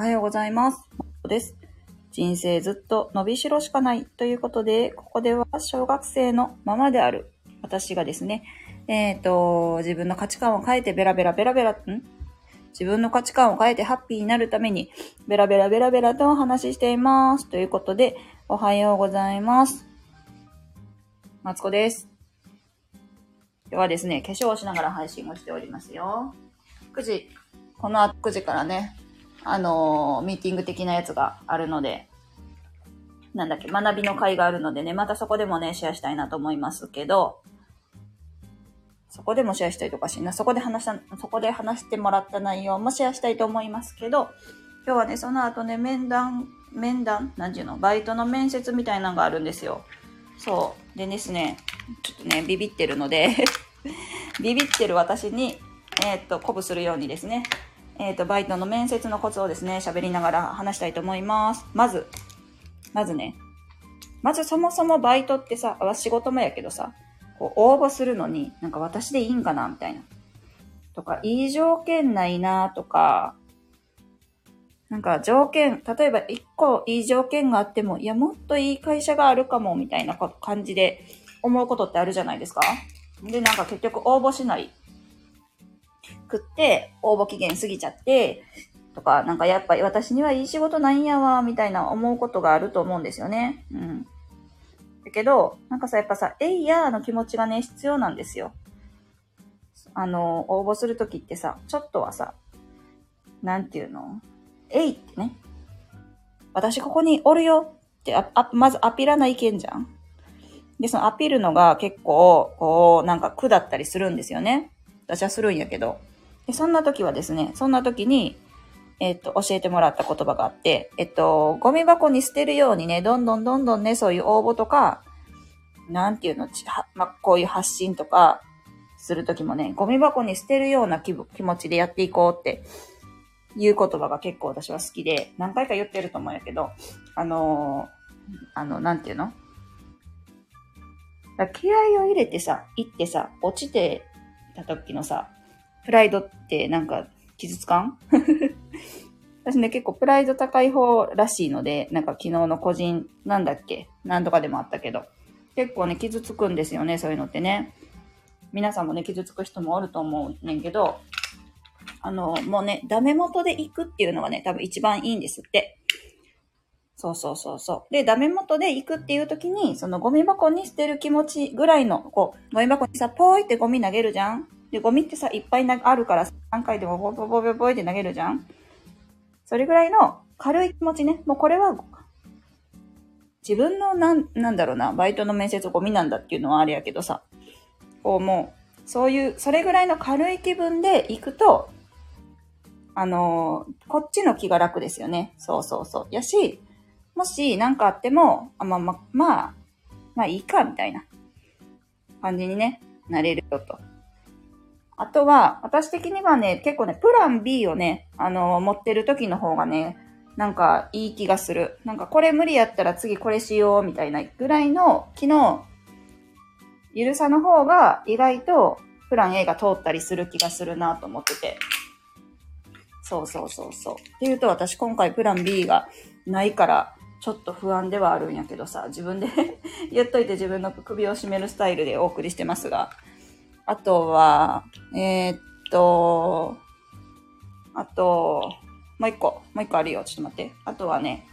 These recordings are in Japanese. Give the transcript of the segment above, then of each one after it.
おはようございます。です。人生ずっと伸びしろしかないということで、ここでは小学生のままである私がですね、えっ、ー、と、自分の価値観を変えてベラベラベラベラ、ん？自分の価値観を変えてハッピーになるために、ベラベラベラベラとお話ししています。ということで、おはようございます。マツコです。今日はですね、化粧をしながら配信をしておりますよ。9時、この後9時からね、あのー、ミーティング的なやつがあるので、なんだっけ、学びの会があるのでね、またそこでもね、シェアしたいなと思いますけど、そこでもシェアしたいとかしな、そこで話した、そこで話してもらった内容もシェアしたいと思いますけど、今日はね、その後ね、面談、面談なんていうのバイトの面接みたいなのがあるんですよ。そう。でですね、ちょっとね、ビビってるので ビビってる私に、えー、っと、鼓舞するようにですね、えっ、ー、と、バイトの面接のコツをですね、喋りながら話したいと思います。まず、まずね、まずそもそもバイトってさ、仕事もやけどさ、こう応募するのに、なんか私でいいんかなみたいな。とか、いい条件ないなとか、なんか条件、例えば一個いい条件があっても、いや、もっといい会社があるかも、みたいな感じで思うことってあるじゃないですか。で、なんか結局応募しないくって、応募期限過ぎちゃって、とか、なんかやっぱり私にはいい仕事ないんやわ、みたいな思うことがあると思うんですよね。うん。だけど、なんかさ、やっぱさ、えいやーの気持ちがね、必要なんですよ。あの、応募するときってさ、ちょっとはさ、なんていうの？えいってね。私ここにおるよってあ、あ、まずアピらないけんじゃん。で、そのアピるのが結構、こう、なんか苦だったりするんですよね。私はするんやけど。でそんな時はですね、そんな時に、えっと、教えてもらった言葉があって、えっと、ゴミ箱に捨てるようにね、どんどんどんどんね、そういう応募とか、なんていうの、まあ、こういう発信とか、するときもね、ゴミ箱に捨てるような気気持ちでやっていこうっていう言葉が結構私は好きで、何回か言ってると思うんやけど、あのー、あの、なんていうの？気合を入れてさ、行ってさ、落ちてた時のさ、プライドってなんか傷つかん？私ね、結構プライド高い方らしいので、なんか昨日の個人、なんだっけ？なんとかでもあったけど、結構ね、傷つくんですよね、そういうのってね。皆さんもね、傷つく人もおると思うねんけど、あの、もうね、ダメ元で行くっていうのがね、多分一番いいんですって。そうそうそうそう。で、ダメ元で行くっていう時に、そのゴミ箱に捨てる気持ちぐらいの、こう、ゴミ箱にさ、ポーイってゴミ投げるじゃん？で、ゴミってさ、いっぱいあるから、3回でもボボボボボイって投げるじゃんそれぐらいの軽い気持ちね。もうこれは、自分のなん、なんだろうな、バイトの面接ゴミなんだっていうのはあれやけどさ、こうもう、そういう、それぐらいの軽い気分で行くと、あのー、こっちの気が楽ですよね。そうそうそう。やし、もし何かあっても、あまあまあ、まあ、まあいいか、みたいな感じにね、なれるよと。あとは、私的にはね、結構ね、プラン B をね、あのー、持ってる時の方がね、なんかいい気がする。なんかこれ無理やったら次これしようみたいなぐらいの昨日、ゆるさの方が意外とプラン A が通ったりする気がするなと思ってて。そうそうそうそう。っていうと私今回プラン B がないからちょっと不安ではあるんやけどさ、自分で 言っといて自分の首を絞めるスタイルでお送りしてますが。あとは、えー、っと、あと、もう一個、もう一個あるよ。ちょっと待って。あとはね、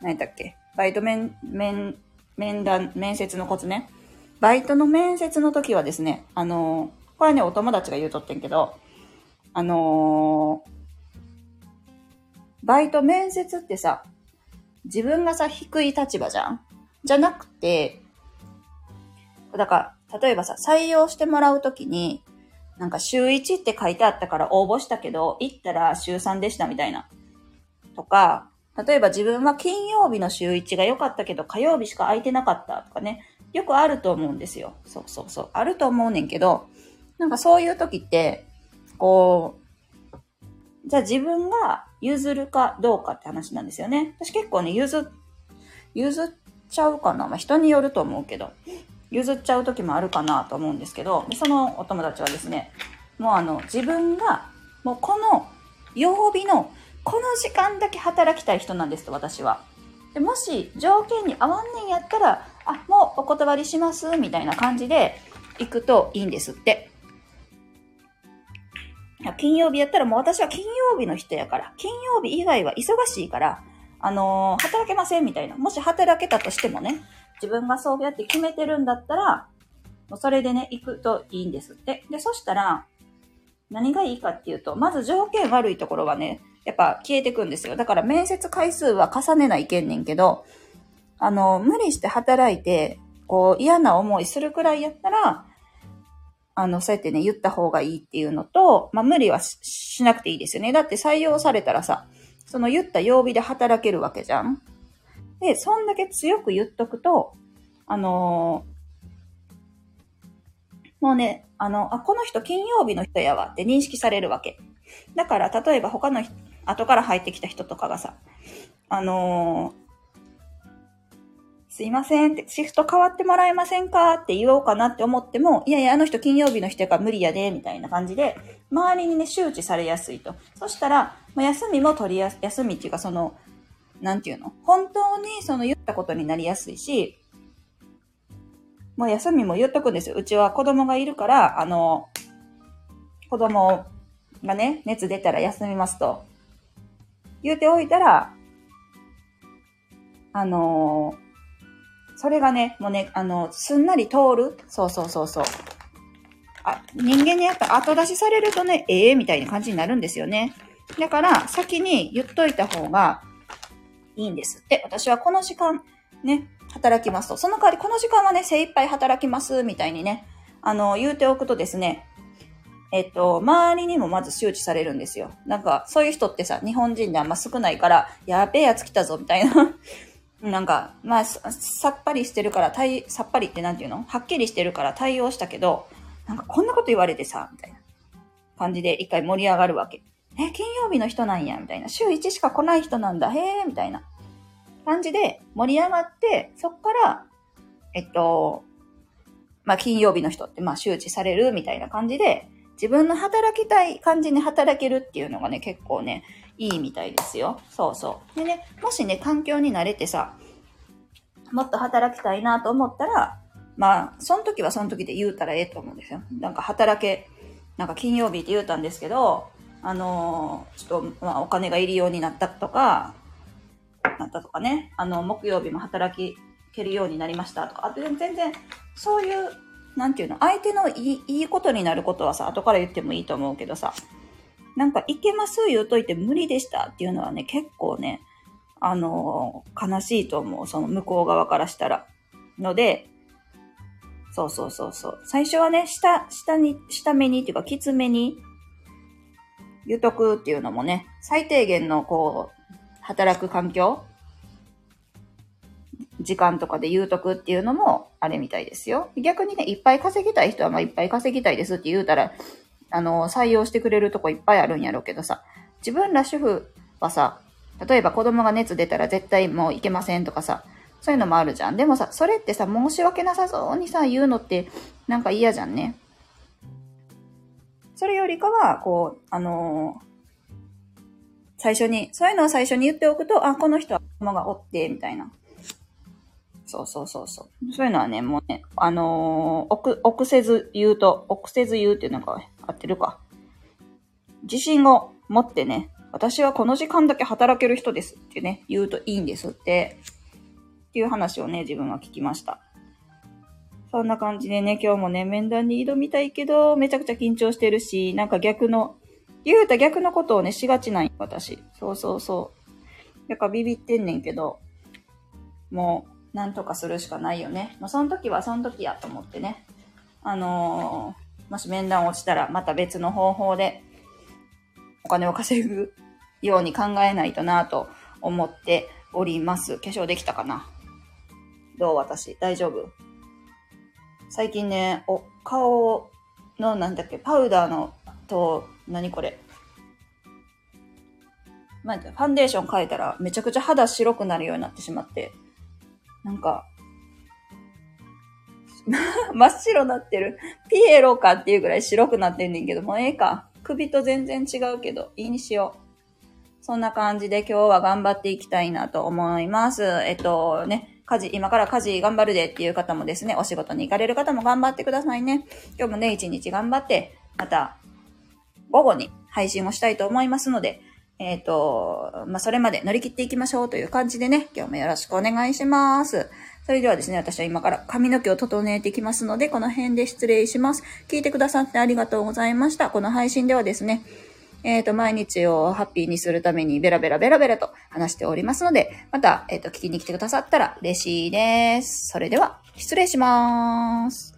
何だっけ？バイト面、面、面談、面接のコツね。バイトの面接の時はですね、あの、これね、お友達が言うとってんけど、あの、バイト面接ってさ、自分がさ、低い立場じゃん？じゃなくて、だから、例えばさ、採用してもらうときに、なんか週1って書いてあったから応募したけど、行ったら週3でしたみたいな。とか、例えば自分は金曜日の週1が良かったけど、火曜日しか空いてなかったとかね。よくあると思うんですよ。そうそうそう。あると思うねんけど、なんかそういう時って、こう、じゃあ自分が譲るかどうかって話なんですよね。私結構ね、譲、譲っちゃうかな。まあ人によると思うけど。譲っちゃう時もあるかなと思うんですけど、そのお友達はですね、もうあの、自分が、もうこの曜日のこの時間だけ働きたい人なんですと、私は。でもし条件に合わんねんやったら、あ、もうお断りします、みたいな感じで行くといいんですって。金曜日やったらもう私は金曜日の人やから、金曜日以外は忙しいから、あのー、働けませんみたいな。もし働けたとしてもね、自分がそうやって決めてるんだったら、もうそれでね、行くといいんですって。で、そしたら、何がいいかっていうと、まず条件悪いところはね、やっぱ消えてくんですよ。だから面接回数は重ねないけんねんけど、あの、無理して働いて、こう嫌な思いするくらいやったら、あの、そうやってね、言った方がいいっていうのと、まあ、無理はしなくていいですよね。だって採用されたらさ、その言った曜日で働けるわけじゃん。で、そんだけ強く言っとくと、あのー、もうね、あの、あ、この人金曜日の人やわって認識されるわけ。だから、例えば他の後から入ってきた人とかがさ、あのーすいませんって、シフト変わってもらえませんかって言おうかなって思っても、いやいや、あの人金曜日の人やから無理やで、みたいな感じで、周りにね、周知されやすいと。そしたら、まあ、休みも取りやす、休みっていうかその、なんていうの？本当にその言ったことになりやすいし、もう休みも言っとくんですよ。うちは子供がいるから、あの、子供がね、熱出たら休みますと。言うておいたら、あのそれがね、もうね、あの、すんなり通る。そうそうそうそう。あ、人間にやっぱ後出しされるとね、ええー、みたいな感じになるんですよね。だから、先に言っといた方がいいんですって。私はこの時間、ね、働きますと。その代わり、この時間はね、精一杯働きます、みたいにね、あの、言うておくとですね、えっと、周りにもまず周知されるんですよ。なんか、そういう人ってさ、日本人であんま少ないから、やべえやつ来たぞ、みたいな なんか、まあ、さっぱりしてるから、対、さっぱりってなんていうの？はっきりしてるから対応したけど、なんかこんなこと言われてさ、みたいな感じで一回盛り上がるわけ。え、金曜日の人なんや、みたいな。週1しか来ない人なんだ、へえ、みたいな感じで盛り上がって、そっから、えっと、まあ、金曜日の人って、まあ、周知されるみたいな感じで、自分の働きたい感じに働けるっていうのがね、結構ね、いいみたいですよ。そうそう。でね、もしね、環境に慣れてさ、もっと働きたいなと思ったら、まあ、その時はその時で言うたらええと思うんですよ。なんか働け、なんか金曜日って言うたんですけど、あの、ちょっと、まあ、お金がいるようになったとか、なったとかね、あの、木曜日も働けるようになりましたとか、あと全然、そういう、なんていうの、相手のいいいいことになることはさ、後から言ってもいいと思うけどさ、なんか、いけます言うといて無理でしたっていうのはね、結構ね、あのー、悲しいと思う。その向こう側からしたら。ので、そうそうそうそう。最初はね、下、下に、下目にっていうか、きつめに言うとくっていうのもね、最低限のこう、働く環境時間とかで言うとくっていうのもあれみたいですよ。逆にね、いっぱい稼ぎたい人はまあいっぱい稼ぎたいですって言うたら、あの、採用してくれるとこいっぱいあるんやろうけどさ、自分ら主婦はさ、例えば子供が熱出たら絶対もういけませんとかさ、そういうのもあるじゃん。でもさ、それってさ、申し訳なさそうにさ、言うのってなんか嫌じゃんね。それよりかは、こう、あのー、最初に、そういうのを最初に言っておくと、あ、この人は子供がおって、みたいな。そうそうそうそう。そういうのはね、もうね、あのー、臆、臆せず言うと、臆せず言うっていうのが合ってるか。自信を持ってね、私はこの時間だけ働ける人ですってね、言うといいんですって、っていう話をね、自分は聞きました。そんな感じでね、今日もね、面談に挑みたいけど、めちゃくちゃ緊張してるし、なんか逆の、言うた逆のことをね、しがちない私。そうそうそう。だからビビってんねんけど、もう、なんとかするしかないよね。もうその時はその時やと思ってね。あのー、もし面談落ちたらまた別の方法でお金を稼ぐように考えないとなと思っております。化粧できたかな？どう？私大丈夫？最近ね、お、顔のなんだっけ、パウダーのと、何これ。なんて、ファンデーション変えたらめちゃくちゃ肌白くなるようになってしまって。なんか、真っ白なってる。ピエロかっていうぐらい白くなってんねんけど、もうええか。首と全然違うけど、いいにしよう。そんな感じで今日は頑張っていきたいなと思います。えっとね、家事、今から家事頑張るでっていう方もですね、お仕事に行かれる方も頑張ってくださいね。今日もね、一日頑張って、また、午後に配信をしたいと思いますので、えっ、ー、と、まあ、それまで乗り切っていきましょうという感じでね、今日もよろしくお願いします。それではですね、私は今から髪の毛を整えていきますので、この辺で失礼します。聞いてくださってありがとうございました。この配信ではですね、えっ、ー、と、毎日をハッピーにするためにベラベラベラベラと話しておりますので、また、えっ、ー、と、聞きに来てくださったら嬉しいです。それでは、失礼します。